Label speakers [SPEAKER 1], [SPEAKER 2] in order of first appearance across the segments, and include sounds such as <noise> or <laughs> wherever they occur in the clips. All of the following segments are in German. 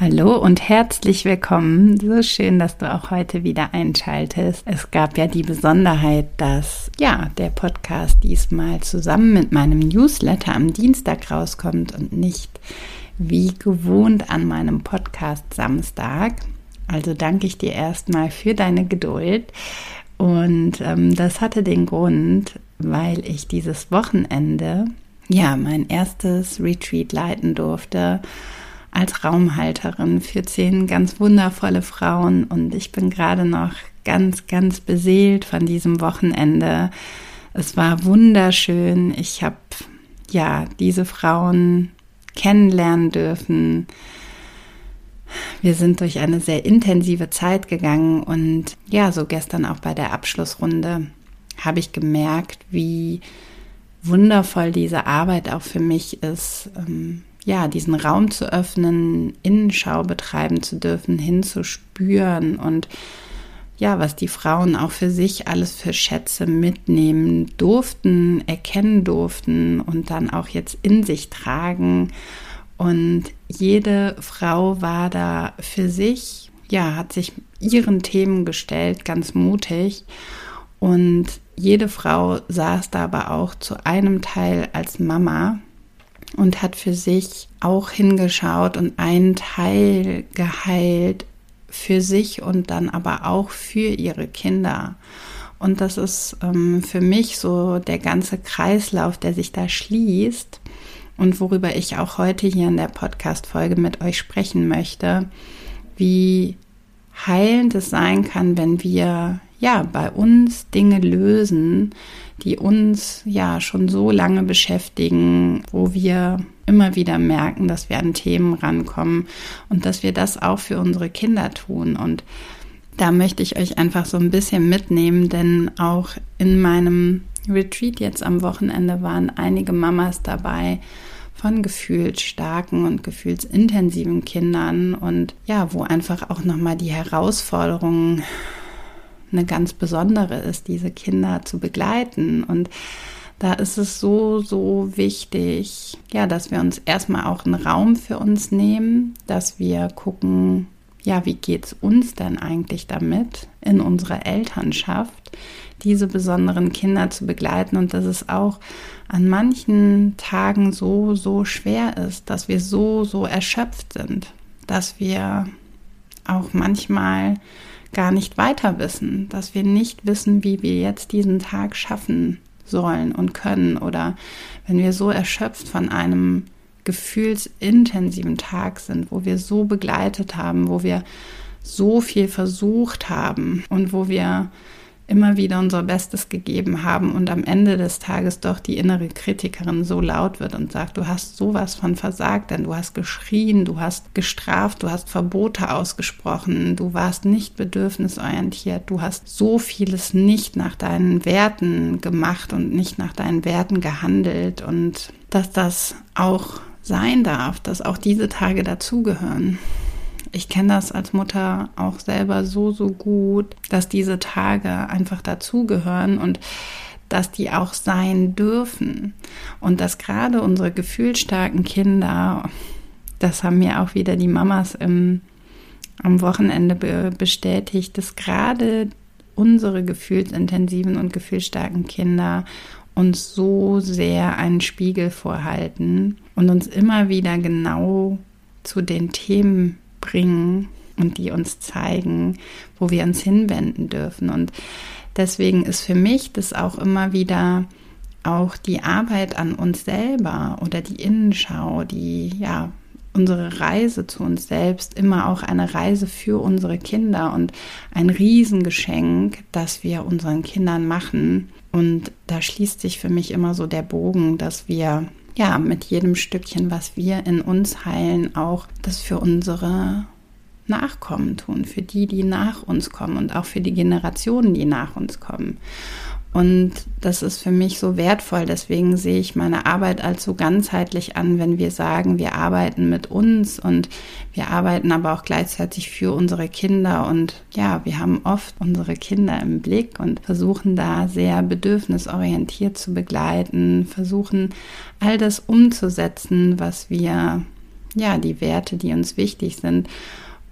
[SPEAKER 1] Hallo und herzlich willkommen. So schön, dass du auch heute wieder einschaltest. Es gab ja die Besonderheit, dass ja, der Podcast diesmal zusammen mit meinem Newsletter am Dienstag rauskommt und nicht wie gewohnt an meinem Podcast Samstag. Also danke ich dir erstmal für deine Geduld. Und ähm, das hatte den Grund, weil ich dieses Wochenende ja mein erstes Retreat leiten durfte als Raumhalterin für zehn ganz wundervolle Frauen und ich bin gerade noch ganz, ganz beseelt von diesem Wochenende. Es war wunderschön. Ich habe ja diese Frauen kennenlernen dürfen. Wir sind durch eine sehr intensive Zeit gegangen und ja, so gestern auch bei der Abschlussrunde habe ich gemerkt, wie wundervoll diese Arbeit auch für mich ist, ähm, ja, diesen Raum zu öffnen, Innenschau betreiben zu dürfen, hinzuspüren und ja, was die Frauen auch für sich alles für Schätze mitnehmen durften, erkennen durften und dann auch jetzt in sich tragen. Und jede Frau war da für sich, ja, hat sich ihren Themen gestellt, ganz mutig. Und jede Frau saß da aber auch zu einem Teil als Mama und hat für sich auch hingeschaut und einen Teil geheilt für sich und dann aber auch für ihre Kinder. Und das ist ähm, für mich so der ganze Kreislauf, der sich da schließt und worüber ich auch heute hier in der Podcast-Folge mit euch sprechen möchte, wie heilend es sein kann, wenn wir ja bei uns Dinge lösen, die uns ja schon so lange beschäftigen, wo wir immer wieder merken, dass wir an Themen rankommen und dass wir das auch für unsere Kinder tun. Und da möchte ich euch einfach so ein bisschen mitnehmen, denn auch in meinem Retreat jetzt am Wochenende waren einige Mamas dabei von gefühlsstarken und gefühlsintensiven Kindern und ja, wo einfach auch nochmal die Herausforderungen eine ganz besondere ist, diese Kinder zu begleiten. Und da ist es so, so wichtig, ja, dass wir uns erstmal auch einen Raum für uns nehmen, dass wir gucken, ja, wie geht's uns denn eigentlich damit in unserer Elternschaft, diese besonderen Kinder zu begleiten und dass es auch an manchen Tagen so, so schwer ist, dass wir so, so erschöpft sind, dass wir auch manchmal gar nicht weiter wissen, dass wir nicht wissen, wie wir jetzt diesen Tag schaffen sollen und können. Oder wenn wir so erschöpft von einem gefühlsintensiven Tag sind, wo wir so begleitet haben, wo wir so viel versucht haben und wo wir immer wieder unser Bestes gegeben haben und am Ende des Tages doch die innere Kritikerin so laut wird und sagt, du hast sowas von versagt, denn du hast geschrien, du hast gestraft, du hast Verbote ausgesprochen, du warst nicht bedürfnisorientiert, du hast so vieles nicht nach deinen Werten gemacht und nicht nach deinen Werten gehandelt und dass das auch sein darf, dass auch diese Tage dazugehören ich kenne das als Mutter auch selber so, so gut, dass diese Tage einfach dazugehören und dass die auch sein dürfen. Und dass gerade unsere gefühlsstarken Kinder, das haben mir auch wieder die Mamas im, am Wochenende be bestätigt, dass gerade unsere gefühlsintensiven und gefühlsstarken Kinder uns so sehr einen Spiegel vorhalten und uns immer wieder genau zu den Themen bringen und die uns zeigen, wo wir uns hinwenden dürfen. Und deswegen ist für mich das auch immer wieder auch die Arbeit an uns selber oder die Innenschau, die ja unsere Reise zu uns selbst immer auch eine Reise für unsere Kinder und ein Riesengeschenk, das wir unseren Kindern machen. Und da schließt sich für mich immer so der Bogen, dass wir ja, mit jedem Stückchen, was wir in uns heilen, auch das für unsere Nachkommen tun, für die, die nach uns kommen und auch für die Generationen, die nach uns kommen. Und das ist für mich so wertvoll. Deswegen sehe ich meine Arbeit als so ganzheitlich an, wenn wir sagen, wir arbeiten mit uns und wir arbeiten aber auch gleichzeitig für unsere Kinder. Und ja, wir haben oft unsere Kinder im Blick und versuchen da sehr bedürfnisorientiert zu begleiten, versuchen all das umzusetzen, was wir, ja, die Werte, die uns wichtig sind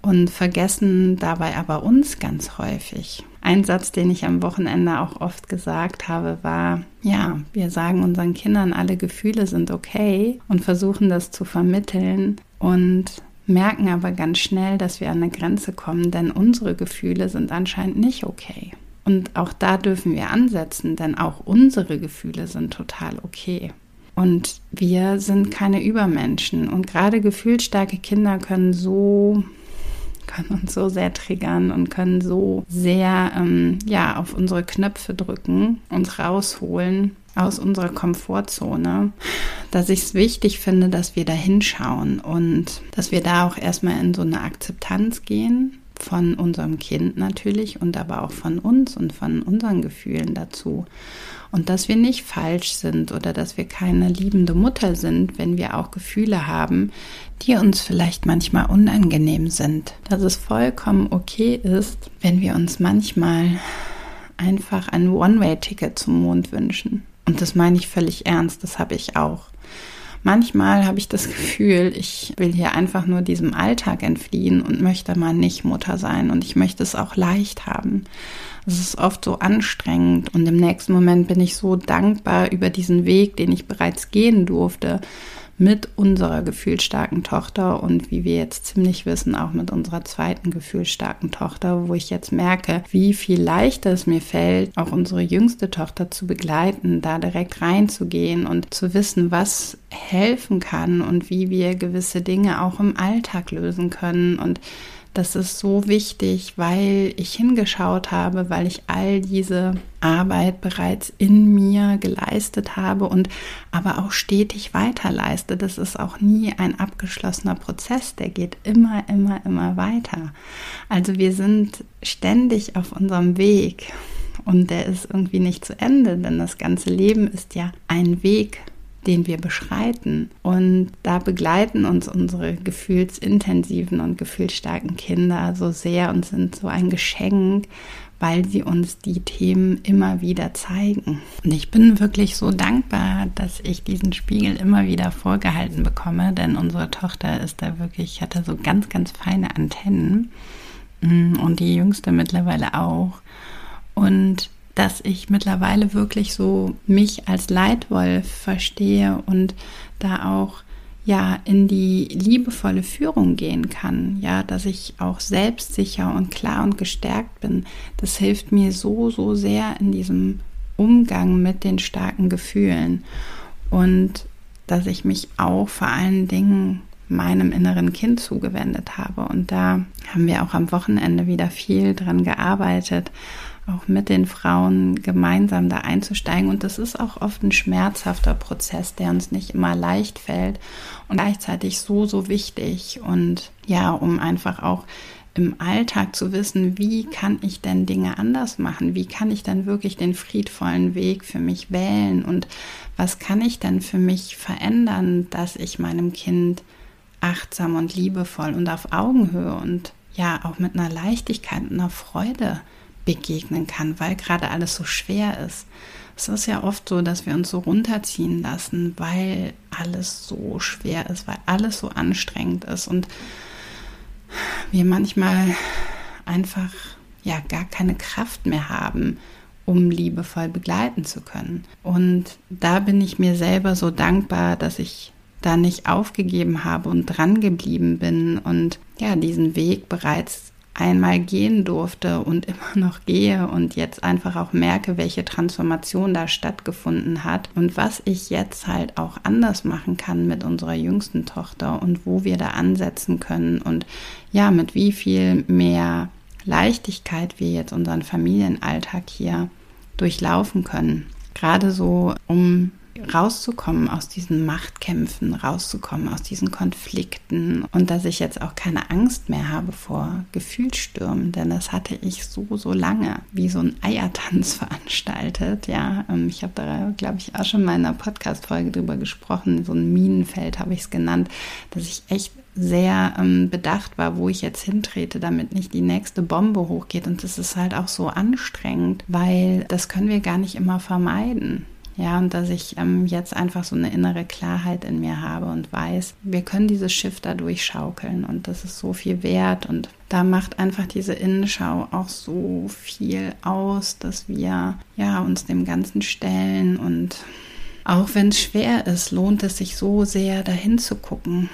[SPEAKER 1] und vergessen dabei aber uns ganz häufig. Ein Satz, den ich am Wochenende auch oft gesagt habe, war, ja, wir sagen unseren Kindern, alle Gefühle sind okay und versuchen das zu vermitteln und merken aber ganz schnell, dass wir an eine Grenze kommen, denn unsere Gefühle sind anscheinend nicht okay. Und auch da dürfen wir ansetzen, denn auch unsere Gefühle sind total okay. Und wir sind keine Übermenschen. Und gerade gefühlsstarke Kinder können so können uns so sehr triggern und können so sehr ähm, ja, auf unsere Knöpfe drücken, uns rausholen aus unserer Komfortzone, dass ich es wichtig finde, dass wir da hinschauen und dass wir da auch erstmal in so eine Akzeptanz gehen von unserem Kind natürlich und aber auch von uns und von unseren Gefühlen dazu. Und dass wir nicht falsch sind oder dass wir keine liebende Mutter sind, wenn wir auch Gefühle haben, die uns vielleicht manchmal unangenehm sind. Dass es vollkommen okay ist, wenn wir uns manchmal einfach ein One-Way-Ticket zum Mond wünschen. Und das meine ich völlig ernst, das habe ich auch. Manchmal habe ich das Gefühl, ich will hier einfach nur diesem Alltag entfliehen und möchte mal nicht Mutter sein und ich möchte es auch leicht haben. Es ist oft so anstrengend und im nächsten Moment bin ich so dankbar über diesen Weg, den ich bereits gehen durfte mit unserer gefühlsstarken Tochter und wie wir jetzt ziemlich wissen, auch mit unserer zweiten gefühlsstarken Tochter, wo ich jetzt merke, wie viel leichter es mir fällt, auch unsere jüngste Tochter zu begleiten, da direkt reinzugehen und zu wissen, was helfen kann und wie wir gewisse Dinge auch im Alltag lösen können und das ist so wichtig, weil ich hingeschaut habe, weil ich all diese Arbeit bereits in mir geleistet habe und aber auch stetig weiter leiste. Das ist auch nie ein abgeschlossener Prozess, der geht immer, immer, immer weiter. Also wir sind ständig auf unserem Weg und der ist irgendwie nicht zu Ende, denn das ganze Leben ist ja ein Weg den wir beschreiten. Und da begleiten uns unsere gefühlsintensiven und gefühlsstarken Kinder so sehr und sind so ein Geschenk, weil sie uns die Themen immer wieder zeigen. Und ich bin wirklich so dankbar, dass ich diesen Spiegel immer wieder vorgehalten bekomme, denn unsere Tochter ist da wirklich, hat da so ganz, ganz feine Antennen mm, und die jüngste mittlerweile auch. Und dass ich mittlerweile wirklich so mich als Leitwolf verstehe und da auch ja in die liebevolle Führung gehen kann, ja, dass ich auch selbstsicher und klar und gestärkt bin. Das hilft mir so so sehr in diesem Umgang mit den starken Gefühlen und dass ich mich auch vor allen Dingen meinem inneren Kind zugewendet habe und da haben wir auch am Wochenende wieder viel dran gearbeitet auch mit den Frauen gemeinsam da einzusteigen. Und das ist auch oft ein schmerzhafter Prozess, der uns nicht immer leicht fällt und gleichzeitig so, so wichtig. Und ja, um einfach auch im Alltag zu wissen, wie kann ich denn Dinge anders machen? Wie kann ich dann wirklich den friedvollen Weg für mich wählen? Und was kann ich denn für mich verändern, dass ich meinem Kind achtsam und liebevoll und auf Augenhöhe und ja auch mit einer Leichtigkeit und einer Freude begegnen kann, weil gerade alles so schwer ist. Es ist ja oft so, dass wir uns so runterziehen lassen, weil alles so schwer ist, weil alles so anstrengend ist und wir manchmal einfach ja gar keine Kraft mehr haben, um liebevoll begleiten zu können. Und da bin ich mir selber so dankbar, dass ich da nicht aufgegeben habe und dran geblieben bin und ja, diesen Weg bereits einmal gehen durfte und <laughs> immer noch gehe und jetzt einfach auch merke, welche Transformation da stattgefunden hat und was ich jetzt halt auch anders machen kann mit unserer jüngsten Tochter und wo wir da ansetzen können und ja, mit wie viel mehr Leichtigkeit wir jetzt unseren Familienalltag hier durchlaufen können. Gerade so, um rauszukommen aus diesen Machtkämpfen, rauszukommen aus diesen Konflikten und dass ich jetzt auch keine Angst mehr habe vor Gefühlsstürmen, denn das hatte ich so, so lange, wie so ein Eiertanz <laughs> veranstaltet. Ja, ähm, ich habe da, glaube ich, auch schon mal in einer Podcast-Folge drüber gesprochen, so ein Minenfeld habe ich es genannt, dass ich echt sehr ähm, bedacht war, wo ich jetzt hintrete, damit nicht die nächste Bombe hochgeht. Und das ist halt auch so anstrengend, weil das können wir gar nicht immer vermeiden. Ja, und dass ich ähm, jetzt einfach so eine innere Klarheit in mir habe und weiß, wir können dieses Schiff da durchschaukeln und das ist so viel wert. Und da macht einfach diese Innenschau auch so viel aus, dass wir ja uns dem Ganzen stellen und auch wenn es schwer ist, lohnt es sich so sehr dahin zu gucken.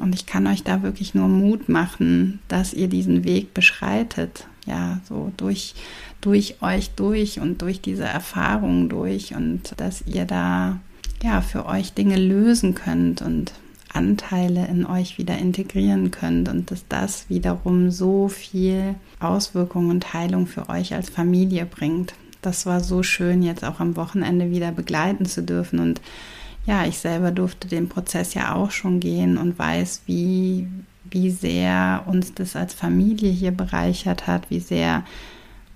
[SPEAKER 1] Und ich kann euch da wirklich nur Mut machen, dass ihr diesen Weg beschreitet. Ja, so durch durch euch durch und durch diese Erfahrungen durch und dass ihr da ja für euch Dinge lösen könnt und Anteile in euch wieder integrieren könnt und dass das wiederum so viel Auswirkungen und Heilung für euch als Familie bringt. Das war so schön, jetzt auch am Wochenende wieder begleiten zu dürfen und ja, ich selber durfte den Prozess ja auch schon gehen und weiß, wie, wie sehr uns das als Familie hier bereichert hat, wie sehr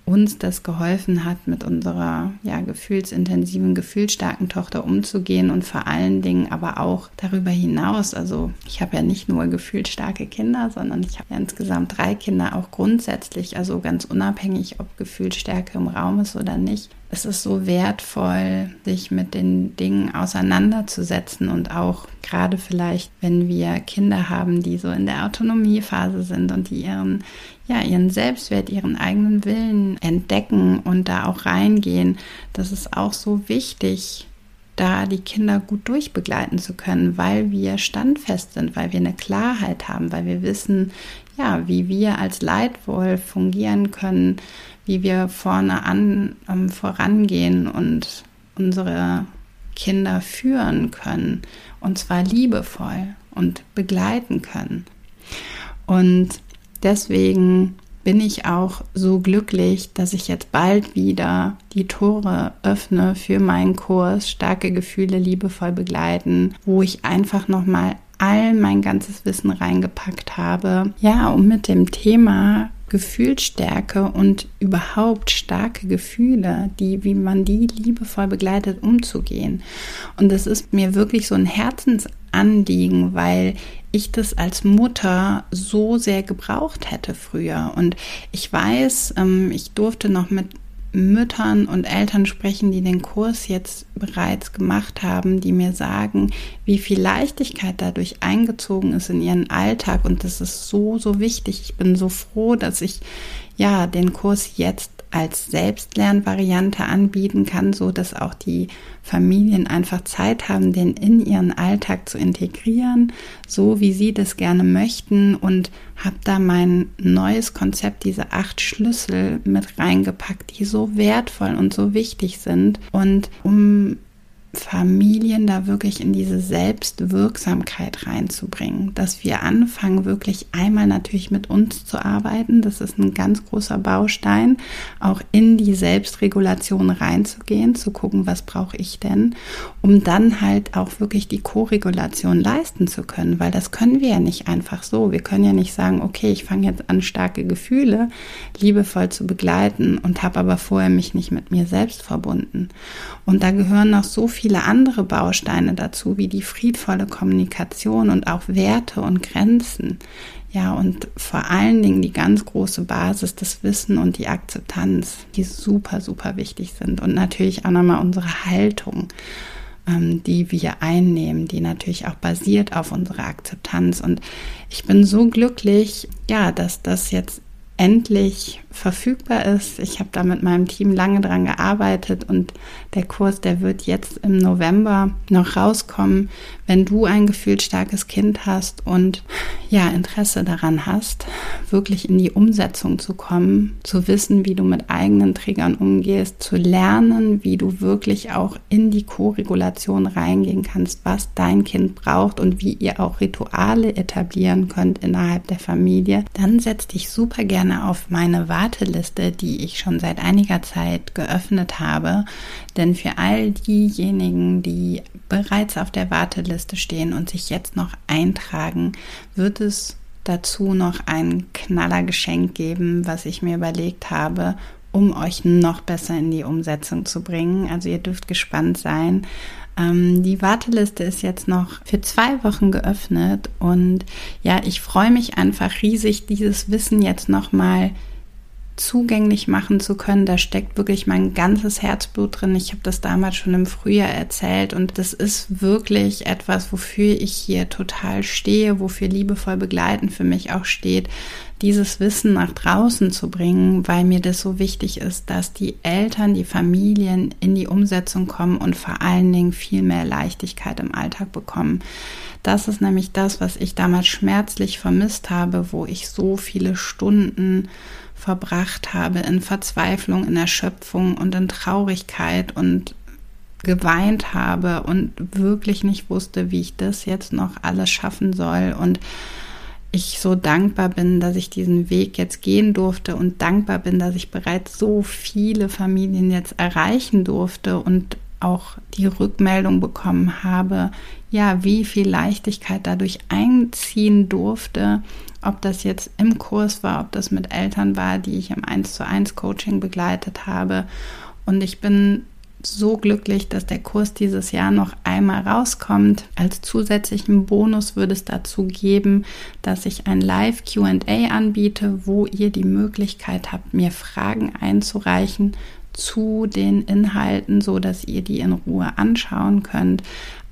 [SPEAKER 1] uns das geholfen hat, mit unserer ja, gefühlsintensiven, gefühlsstarken Tochter umzugehen und vor allen Dingen aber auch darüber hinaus. Also ich habe ja nicht nur gefühlsstarke Kinder, sondern ich habe ja insgesamt drei Kinder auch grundsätzlich, also ganz unabhängig, ob Gefühlsstärke im Raum ist oder nicht. Es ist so wertvoll, sich mit den Dingen auseinanderzusetzen und auch gerade vielleicht, wenn wir Kinder haben, die so in der Autonomiephase sind und die ihren ja, ihren Selbstwert, ihren eigenen Willen entdecken und da auch reingehen. Das ist auch so wichtig, da die Kinder gut durchbegleiten zu können, weil wir standfest sind, weil wir eine Klarheit haben, weil wir wissen, ja, wie wir als Leitwolf fungieren können, wie wir vorne an ähm, vorangehen und unsere Kinder führen können und zwar liebevoll und begleiten können. Und deswegen bin ich auch so glücklich, dass ich jetzt bald wieder die Tore öffne für meinen Kurs Starke Gefühle liebevoll begleiten, wo ich einfach noch mal all mein ganzes Wissen reingepackt habe. Ja, um mit dem Thema Gefühlsstärke und überhaupt starke Gefühle, die, wie man die liebevoll begleitet, umzugehen. Und das ist mir wirklich so ein Herzensanliegen, weil ich das als Mutter so sehr gebraucht hätte früher. Und ich weiß, ähm, ich durfte noch mit Müttern und Eltern sprechen, die den Kurs jetzt bereits gemacht haben, die mir sagen, wie viel Leichtigkeit dadurch eingezogen ist in ihren Alltag. Und das ist so, so wichtig. Ich bin so froh, dass ich ja den Kurs jetzt als Selbstlernvariante anbieten kann, so dass auch die Familien einfach Zeit haben, den in ihren Alltag zu integrieren, so wie sie das gerne möchten und habe da mein neues Konzept, diese acht Schlüssel mit reingepackt, die so wertvoll und so wichtig sind. Und um Familien da wirklich in diese Selbstwirksamkeit reinzubringen, dass wir anfangen, wirklich einmal natürlich mit uns zu arbeiten. Das ist ein ganz großer Baustein, auch in die Selbstregulation reinzugehen, zu gucken, was brauche ich denn, um dann halt auch wirklich die Koregulation leisten zu können, weil das können wir ja nicht einfach so. Wir können ja nicht sagen, okay, ich fange jetzt an, starke Gefühle liebevoll zu begleiten und habe aber vorher mich nicht mit mir selbst verbunden. Und da gehören noch so viele viele andere Bausteine dazu, wie die friedvolle Kommunikation und auch Werte und Grenzen. Ja, und vor allen Dingen die ganz große Basis, das Wissen und die Akzeptanz, die super, super wichtig sind. Und natürlich auch nochmal unsere Haltung, ähm, die wir einnehmen, die natürlich auch basiert auf unserer Akzeptanz. Und ich bin so glücklich, ja, dass das jetzt endlich verfügbar ist. Ich habe da mit meinem Team lange dran gearbeitet und der Kurs, der wird jetzt im November noch rauskommen. Wenn du ein gefühlsstarkes Kind hast und ja, Interesse daran hast, wirklich in die Umsetzung zu kommen, zu wissen, wie du mit eigenen Triggern umgehst, zu lernen, wie du wirklich auch in die Co-Regulation reingehen kannst, was dein Kind braucht und wie ihr auch Rituale etablieren könnt innerhalb der Familie, dann setz dich super gerne auf meine Wahl Warteliste, die ich schon seit einiger Zeit geöffnet habe. Denn für all diejenigen, die bereits auf der Warteliste stehen und sich jetzt noch eintragen, wird es dazu noch ein Knallergeschenk geben, was ich mir überlegt habe, um euch noch besser in die Umsetzung zu bringen. Also ihr dürft gespannt sein. Ähm, die Warteliste ist jetzt noch für zwei Wochen geöffnet und ja, ich freue mich einfach riesig, dieses Wissen jetzt nochmal zugänglich machen zu können. Da steckt wirklich mein ganzes Herzblut drin. Ich habe das damals schon im Frühjahr erzählt und das ist wirklich etwas, wofür ich hier total stehe, wofür liebevoll begleiten für mich auch steht, dieses Wissen nach draußen zu bringen, weil mir das so wichtig ist, dass die Eltern, die Familien in die Umsetzung kommen und vor allen Dingen viel mehr Leichtigkeit im Alltag bekommen. Das ist nämlich das, was ich damals schmerzlich vermisst habe, wo ich so viele Stunden verbracht habe in Verzweiflung, in Erschöpfung und in Traurigkeit und geweint habe und wirklich nicht wusste, wie ich das jetzt noch alles schaffen soll und ich so dankbar bin, dass ich diesen Weg jetzt gehen durfte und dankbar bin, dass ich bereits so viele Familien jetzt erreichen durfte und auch die Rückmeldung bekommen habe, ja, wie viel Leichtigkeit dadurch einziehen durfte ob das jetzt im Kurs war, ob das mit Eltern war, die ich im 1 zu 1 Coaching begleitet habe. Und ich bin so glücklich, dass der Kurs dieses Jahr noch einmal rauskommt. Als zusätzlichen Bonus würde es dazu geben, dass ich ein Live QA anbiete, wo ihr die Möglichkeit habt, mir Fragen einzureichen zu den Inhalten, so dass ihr die in Ruhe anschauen könnt.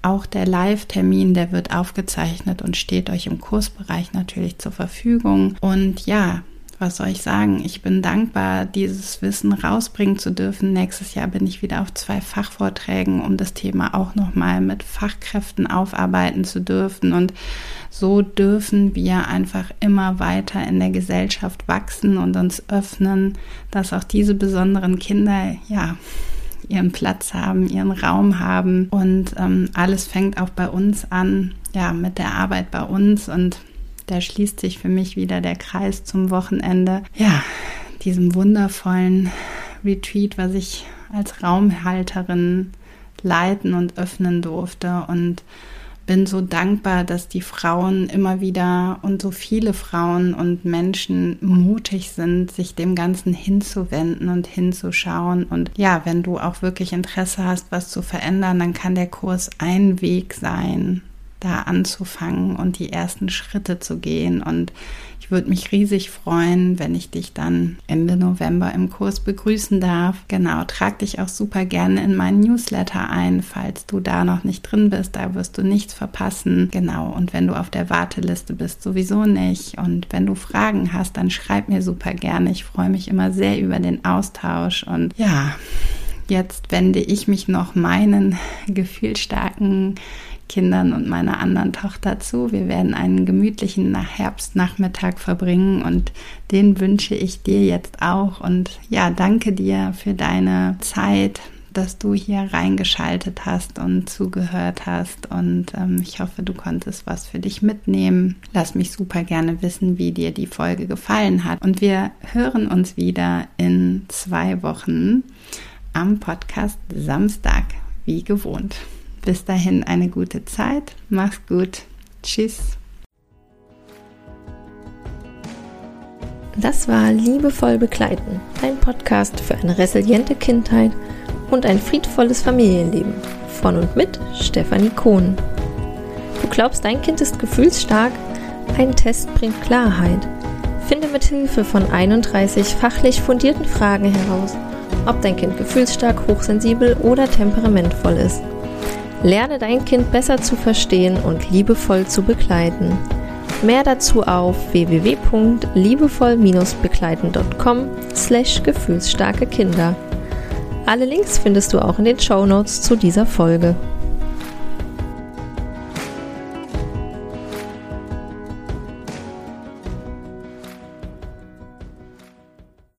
[SPEAKER 1] Auch der Live-Termin, der wird aufgezeichnet und steht euch im Kursbereich natürlich zur Verfügung. Und ja, was soll ich sagen? Ich bin dankbar, dieses Wissen rausbringen zu dürfen. Nächstes Jahr bin ich wieder auf zwei Fachvorträgen, um das Thema auch nochmal mit Fachkräften aufarbeiten zu dürfen. Und so dürfen wir einfach immer weiter in der Gesellschaft wachsen und uns öffnen, dass auch diese besonderen Kinder, ja, ihren Platz haben, ihren Raum haben. Und ähm, alles fängt auch bei uns an, ja, mit der Arbeit bei uns. Und da schließt sich für mich wieder der Kreis zum Wochenende. Ja, diesem wundervollen Retreat, was ich als Raumhalterin leiten und öffnen durfte. Und bin so dankbar, dass die Frauen immer wieder und so viele Frauen und Menschen mutig sind, sich dem Ganzen hinzuwenden und hinzuschauen. Und ja, wenn du auch wirklich Interesse hast, was zu verändern, dann kann der Kurs ein Weg sein, da anzufangen und die ersten Schritte zu gehen. Und ich würde mich riesig freuen, wenn ich dich dann Ende November im Kurs begrüßen darf. Genau, trag dich auch super gerne in meinen Newsletter ein, falls du da noch nicht drin bist. Da wirst du nichts verpassen. Genau, und wenn du auf der Warteliste bist, sowieso nicht. Und wenn du Fragen hast, dann schreib mir super gerne. Ich freue mich immer sehr über den Austausch. Und ja, jetzt wende ich mich noch meinen <laughs> gefühlstarken Kindern und meiner anderen Tochter zu. Wir werden einen gemütlichen Herbstnachmittag verbringen und den wünsche ich dir jetzt auch. Und ja, danke dir für deine Zeit, dass du hier reingeschaltet hast und zugehört hast. Und ähm, ich hoffe, du konntest was für dich mitnehmen. Lass mich super gerne wissen, wie dir die Folge gefallen hat. Und wir hören uns wieder in zwei Wochen am Podcast Samstag, wie gewohnt. Bis dahin eine gute Zeit. Mach's gut. Tschüss.
[SPEAKER 2] Das war Liebevoll begleiten, dein Podcast für eine resiliente Kindheit und ein friedvolles Familienleben. Von und mit Stefanie Kohn. Du glaubst, dein Kind ist gefühlsstark? Ein Test bringt Klarheit. Finde mit Hilfe von 31 fachlich fundierten Fragen heraus, ob dein Kind gefühlsstark, hochsensibel oder temperamentvoll ist. Lerne dein Kind besser zu verstehen und liebevoll zu begleiten. Mehr dazu auf www.liebevoll-begleiten.com slash gefühlsstarke Kinder. Alle Links findest du auch in den Show Notes zu dieser Folge.